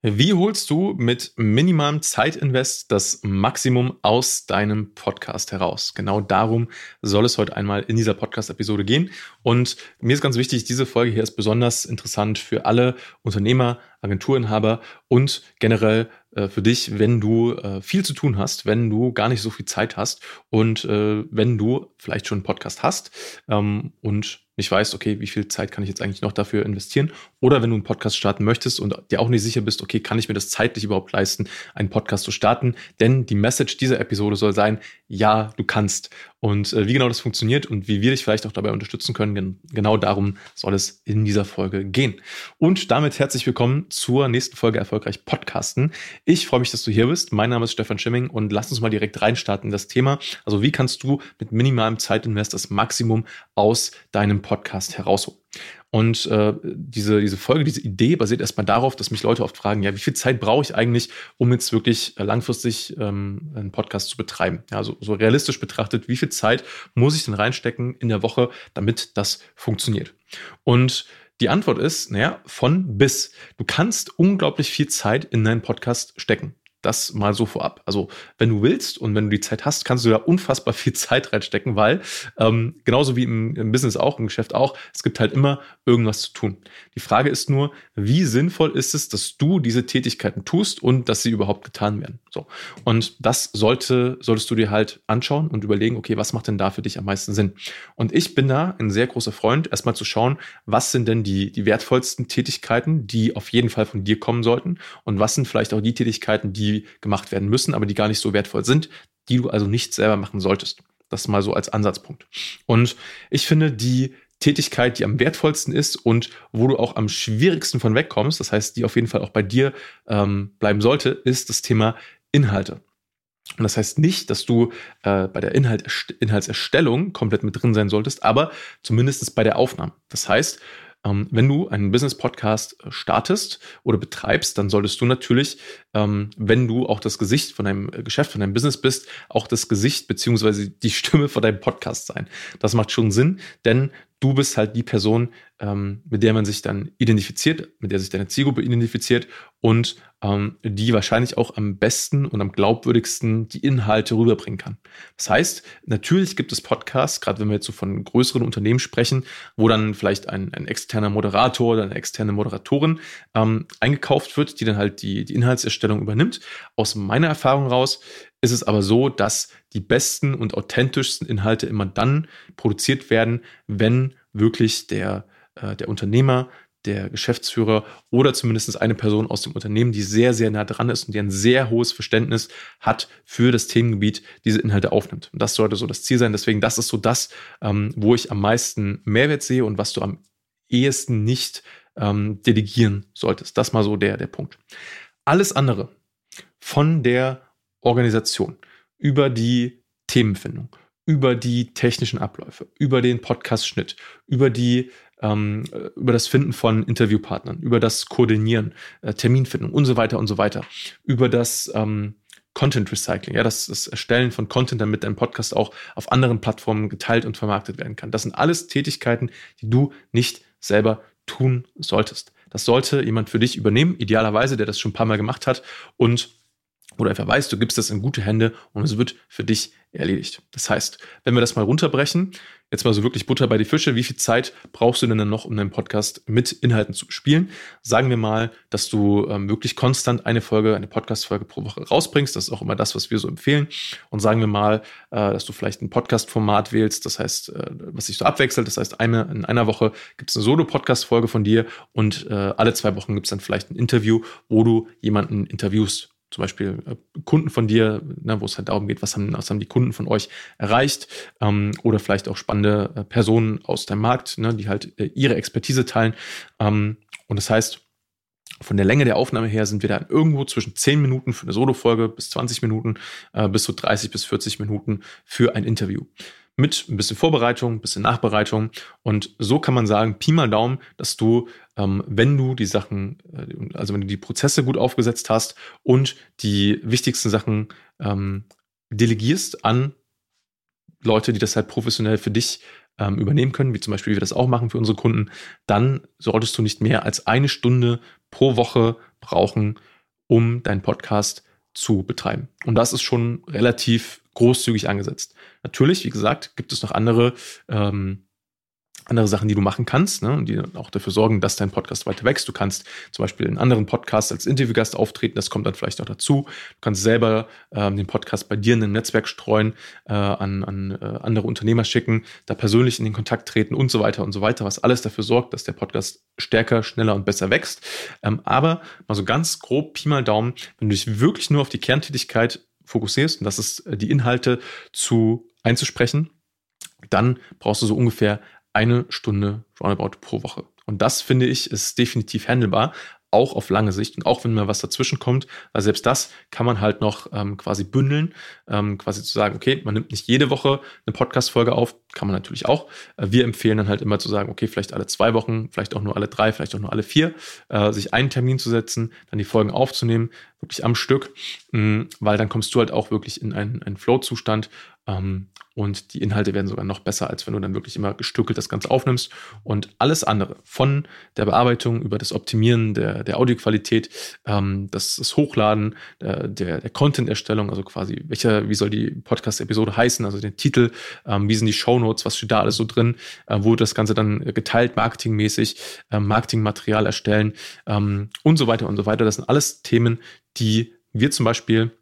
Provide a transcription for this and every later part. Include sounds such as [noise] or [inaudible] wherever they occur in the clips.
Wie holst du mit minimalem Zeitinvest das Maximum aus deinem Podcast heraus? Genau darum soll es heute einmal in dieser Podcast-Episode gehen. Und mir ist ganz wichtig, diese Folge hier ist besonders interessant für alle Unternehmer, Agenturinhaber und generell äh, für dich, wenn du äh, viel zu tun hast, wenn du gar nicht so viel Zeit hast und äh, wenn du vielleicht schon einen Podcast hast ähm, und nicht weißt, okay, wie viel Zeit kann ich jetzt eigentlich noch dafür investieren? Oder wenn du einen Podcast starten möchtest und dir auch nicht sicher bist, okay, kann ich mir das zeitlich überhaupt leisten, einen Podcast zu starten? Denn die Message dieser Episode soll sein, ja, du kannst. Und äh, wie genau das funktioniert und wie wir dich vielleicht auch dabei unterstützen können, gen genau darum soll es in dieser Folge gehen. Und damit herzlich willkommen zur nächsten Folge Erfolgreich Podcasten. Ich freue mich, dass du hier bist. Mein Name ist Stefan Schimming und lass uns mal direkt reinstarten in das Thema. Also wie kannst du mit minimalem Zeitinvest das Maximum aus deinem Podcast herausholen? Und äh, diese, diese Folge, diese Idee basiert erstmal darauf, dass mich Leute oft fragen, ja, wie viel Zeit brauche ich eigentlich, um jetzt wirklich äh, langfristig ähm, einen Podcast zu betreiben? Ja, also so realistisch betrachtet, wie viel Zeit muss ich denn reinstecken in der Woche, damit das funktioniert? Und die Antwort ist, naja, von bis. Du kannst unglaublich viel Zeit in deinen Podcast stecken. Das mal so vorab. Also, wenn du willst und wenn du die Zeit hast, kannst du da unfassbar viel [laughs] Zeit reinstecken, weil ähm, genauso wie im, im Business auch, im Geschäft auch, es gibt halt immer irgendwas zu tun. Die Frage ist nur, wie sinnvoll ist es, dass du diese Tätigkeiten tust und dass sie überhaupt getan werden. So. Und das sollte, solltest du dir halt anschauen und überlegen, okay, was macht denn da für dich am meisten Sinn? Und ich bin da ein sehr großer Freund, erstmal zu schauen, was sind denn die, die wertvollsten Tätigkeiten, die auf jeden Fall von dir kommen sollten und was sind vielleicht auch die Tätigkeiten, die die gemacht werden müssen, aber die gar nicht so wertvoll sind, die du also nicht selber machen solltest. Das mal so als Ansatzpunkt. Und ich finde, die Tätigkeit, die am wertvollsten ist und wo du auch am schwierigsten von wegkommst, das heißt, die auf jeden Fall auch bei dir ähm, bleiben sollte, ist das Thema Inhalte. Und das heißt nicht, dass du äh, bei der Inhalt, Inhaltserstellung komplett mit drin sein solltest, aber zumindest bei der Aufnahme. Das heißt, ähm, wenn du einen Business-Podcast äh, startest oder betreibst, dann solltest du natürlich, ähm, wenn du auch das Gesicht von deinem äh, Geschäft, von deinem Business bist, auch das Gesicht beziehungsweise die Stimme von deinem Podcast sein. Das macht schon Sinn, denn du bist halt die Person, ähm, mit der man sich dann identifiziert, mit der sich deine Zielgruppe identifiziert und ähm, die wahrscheinlich auch am besten und am glaubwürdigsten die Inhalte rüberbringen kann. Das heißt, natürlich gibt es Podcasts, gerade wenn wir jetzt so von größeren Unternehmen sprechen, wo dann vielleicht ein, ein externer Moderator oder eine externe Moderatorin ähm, eingekauft wird, die dann halt die, die Inhaltserstellung übernimmt. Aus meiner Erfahrung raus ist es aber so, dass die besten und authentischsten Inhalte immer dann produziert werden, wenn wirklich der, äh, der Unternehmer, der Geschäftsführer oder zumindest eine Person aus dem Unternehmen, die sehr, sehr nah dran ist und die ein sehr hohes Verständnis hat für das Themengebiet, diese Inhalte aufnimmt. Und das sollte so das Ziel sein. Deswegen, das ist so das, ähm, wo ich am meisten Mehrwert sehe und was du am ehesten nicht ähm, delegieren solltest. Das mal so der, der Punkt. Alles andere von der Organisation, über die Themenfindung, über die technischen Abläufe, über den Podcast-Schnitt, über die ähm, über das Finden von Interviewpartnern, über das Koordinieren, äh, Terminfindung und so weiter und so weiter, über das ähm, Content Recycling, ja, das, das Erstellen von Content, damit dein Podcast auch auf anderen Plattformen geteilt und vermarktet werden kann. Das sind alles Tätigkeiten, die du nicht selber tun solltest. Das sollte jemand für dich übernehmen, idealerweise, der das schon ein paar Mal gemacht hat und du einfach weißt, du gibst das in gute Hände und es wird für dich erledigt. Das heißt, wenn wir das mal runterbrechen, jetzt mal so wirklich Butter bei die Fische, wie viel Zeit brauchst du denn dann noch, um deinen Podcast mit Inhalten zu spielen? Sagen wir mal, dass du ähm, wirklich konstant eine Folge, eine Podcast-Folge pro Woche rausbringst. Das ist auch immer das, was wir so empfehlen. Und sagen wir mal, äh, dass du vielleicht ein Podcast-Format wählst, das heißt, äh, was sich so abwechselt. Das heißt, eine, in einer Woche gibt es eine Solo-Podcast-Folge von dir und äh, alle zwei Wochen gibt es dann vielleicht ein Interview, wo du jemanden interviewst zum Beispiel äh, Kunden von dir, ne, wo es halt darum geht, was haben, was haben die Kunden von euch erreicht ähm, oder vielleicht auch spannende äh, Personen aus deinem Markt, ne, die halt äh, ihre Expertise teilen. Ähm, und das heißt, von der Länge der Aufnahme her sind wir dann irgendwo zwischen 10 Minuten für eine Solo-Folge bis 20 Minuten äh, bis zu 30 bis 40 Minuten für ein Interview mit ein bisschen Vorbereitung, ein bisschen Nachbereitung. Und so kann man sagen, Pi mal Daumen, dass du, ähm, wenn du die Sachen, äh, also wenn du die Prozesse gut aufgesetzt hast und die wichtigsten Sachen ähm, delegierst an Leute, die das halt professionell für dich ähm, übernehmen können, wie zum Beispiel wir das auch machen für unsere Kunden, dann solltest du nicht mehr als eine Stunde pro Woche brauchen, um deinen Podcast zu betreiben. Und das ist schon relativ großzügig angesetzt. Natürlich, wie gesagt, gibt es noch andere ähm, andere Sachen, die du machen kannst, ne, die auch dafür sorgen, dass dein Podcast weiter wächst. Du kannst zum Beispiel in anderen Podcasts als Interviewgast auftreten, das kommt dann vielleicht auch dazu. Du kannst selber ähm, den Podcast bei dir in einem Netzwerk streuen, äh, an, an äh, andere Unternehmer schicken, da persönlich in den Kontakt treten und so weiter und so weiter, was alles dafür sorgt, dass der Podcast stärker, schneller und besser wächst. Ähm, aber mal so ganz grob, Pi mal Daumen, wenn du dich wirklich nur auf die Kerntätigkeit fokussierst, und das ist äh, die Inhalte zu einzusprechen, dann brauchst du so ungefähr eine Stunde roundabout pro Woche. Und das finde ich ist definitiv handelbar, auch auf lange Sicht und auch wenn mal was dazwischen kommt, weil selbst das kann man halt noch ähm, quasi bündeln, ähm, quasi zu sagen, okay, man nimmt nicht jede Woche eine Podcast-Folge auf, kann man natürlich auch. Äh, wir empfehlen dann halt immer zu sagen, okay, vielleicht alle zwei Wochen, vielleicht auch nur alle drei, vielleicht auch nur alle vier, äh, sich einen Termin zu setzen, dann die Folgen aufzunehmen, wirklich am Stück, mh, mm, weil dann kommst du halt auch wirklich in einen, einen Flow-Zustand und die Inhalte werden sogar noch besser, als wenn du dann wirklich immer gestückelt das Ganze aufnimmst. Und alles andere, von der Bearbeitung über das Optimieren der, der Audioqualität, ähm, das, das Hochladen äh, der, der Content-Erstellung, also quasi, welcher, wie soll die Podcast-Episode heißen, also den Titel, ähm, wie sind die Shownotes, was steht da alles so drin, äh, wo das Ganze dann geteilt, marketingmäßig, äh, Marketingmaterial erstellen ähm, und so weiter und so weiter. Das sind alles Themen, die wir zum Beispiel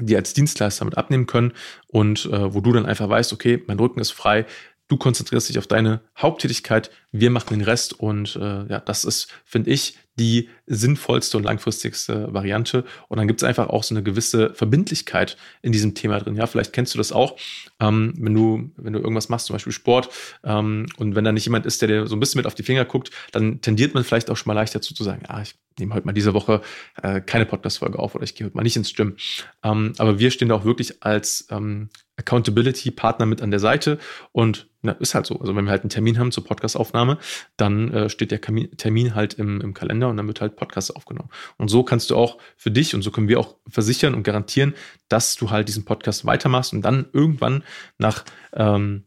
die als Dienstleister mit abnehmen können und äh, wo du dann einfach weißt, okay, mein Rücken ist frei, du konzentrierst dich auf deine Haupttätigkeit, wir machen den Rest und äh, ja, das ist, finde ich, die sinnvollste und langfristigste Variante. Und dann gibt es einfach auch so eine gewisse Verbindlichkeit in diesem Thema drin. Ja, vielleicht kennst du das auch, ähm, wenn du, wenn du irgendwas machst, zum Beispiel Sport, ähm, und wenn da nicht jemand ist, der dir so ein bisschen mit auf die Finger guckt, dann tendiert man vielleicht auch schon mal leicht dazu zu sagen, ah, ich nehme heute mal diese Woche äh, keine Podcast-Folge auf oder ich gehe heute mal nicht ins Gym. Ähm, aber wir stehen da auch wirklich als ähm, Accountability-Partner mit an der Seite und na, ist halt so. Also wenn wir halt einen Termin haben zur Podcastaufnahme, dann äh, steht der Termin halt im, im Kalender und dann wird halt Podcast aufgenommen. Und so kannst du auch für dich und so können wir auch versichern und garantieren, dass du halt diesen Podcast weitermachst und dann irgendwann nach ähm,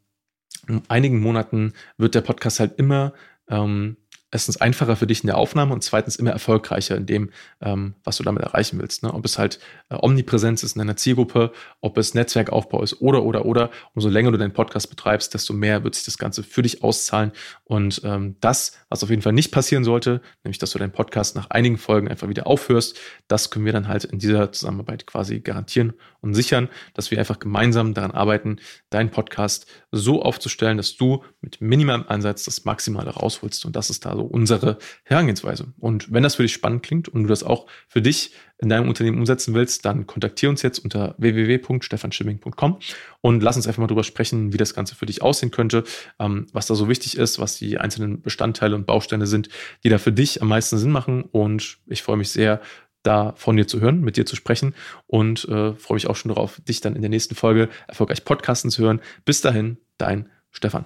einigen Monaten wird der Podcast halt immer ähm, erstens einfacher für dich in der Aufnahme und zweitens immer erfolgreicher in dem, ähm, was du damit erreichen willst. Ne? Ob es halt äh, Omnipräsenz ist in deiner Zielgruppe, ob es Netzwerkaufbau ist oder, oder, oder. Umso länger du deinen Podcast betreibst, desto mehr wird sich das Ganze für dich auszahlen. Und ähm, das, was auf jeden Fall nicht passieren sollte, nämlich, dass du deinen Podcast nach einigen Folgen einfach wieder aufhörst, das können wir dann halt in dieser Zusammenarbeit quasi garantieren und sichern, dass wir einfach gemeinsam daran arbeiten, deinen Podcast so aufzustellen, dass du mit minimalem Einsatz das Maximale rausholst. Und das ist da so unsere Herangehensweise. Und wenn das für dich spannend klingt und du das auch für dich in deinem Unternehmen umsetzen willst, dann kontaktiere uns jetzt unter www.stefanschimming.com und lass uns einfach mal drüber sprechen, wie das Ganze für dich aussehen könnte, ähm, was da so wichtig ist, was die einzelnen Bestandteile und Bausteine sind, die da für dich am meisten Sinn machen. Und ich freue mich sehr, da von dir zu hören, mit dir zu sprechen und äh, freue mich auch schon darauf, dich dann in der nächsten Folge erfolgreich podcasten zu hören. Bis dahin, dein Stefan.